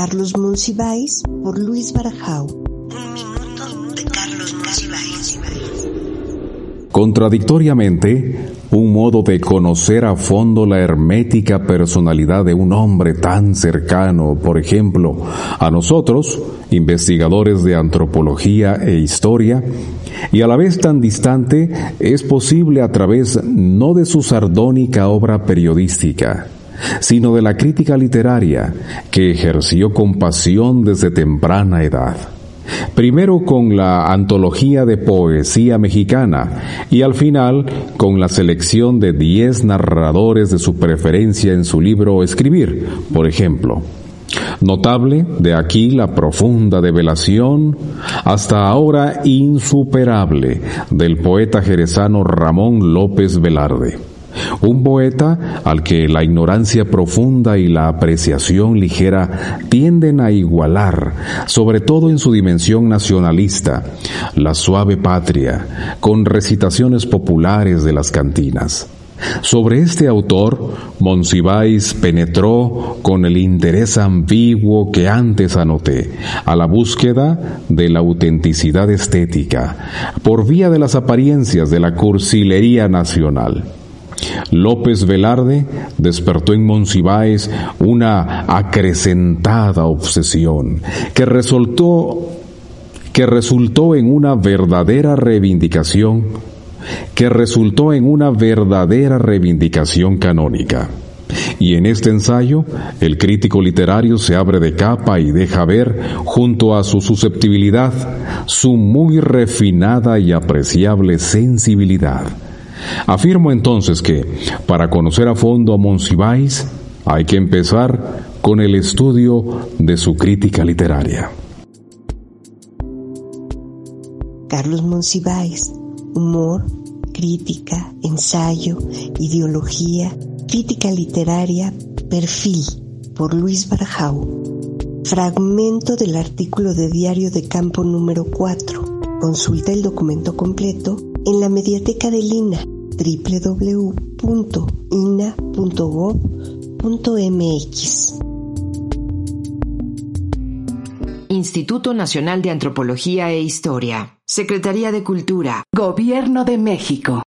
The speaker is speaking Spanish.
Carlos Monsiváis por Luis Barajau. Un minuto de Carlos Monsiváis. Contradictoriamente, un modo de conocer a fondo la hermética personalidad de un hombre tan cercano, por ejemplo, a nosotros, investigadores de antropología e historia, y a la vez tan distante, es posible a través no de su sardónica obra periodística, sino de la crítica literaria que ejerció con pasión desde temprana edad. Primero con la antología de poesía mexicana y al final con la selección de diez narradores de su preferencia en su libro Escribir, por ejemplo. Notable de aquí la profunda develación, hasta ahora insuperable, del poeta jerezano Ramón López Velarde. Un poeta al que la ignorancia profunda y la apreciación ligera tienden a igualar, sobre todo en su dimensión nacionalista, la suave patria, con recitaciones populares de las cantinas. Sobre este autor, Monsiváis penetró con el interés ambiguo que antes anoté, a la búsqueda de la autenticidad estética, por vía de las apariencias de la cursilería nacional. López Velarde despertó en Monsiváis una acrecentada obsesión que resultó que resultó en una verdadera reivindicación que resultó en una verdadera reivindicación canónica. Y en este ensayo, el crítico literario se abre de capa y deja ver, junto a su susceptibilidad, su muy refinada y apreciable sensibilidad Afirmo entonces que, para conocer a fondo a Monsiváis, hay que empezar con el estudio de su crítica literaria. Carlos Monsiváis, humor, crítica, ensayo, ideología, crítica literaria, perfil, por Luis Barajau. Fragmento del artículo de Diario de Campo número 4. Consulta el documento completo en la mediateca de Lina www.ina.gov.mx. Instituto Nacional de Antropología e Historia. Secretaría de Cultura. Gobierno de México.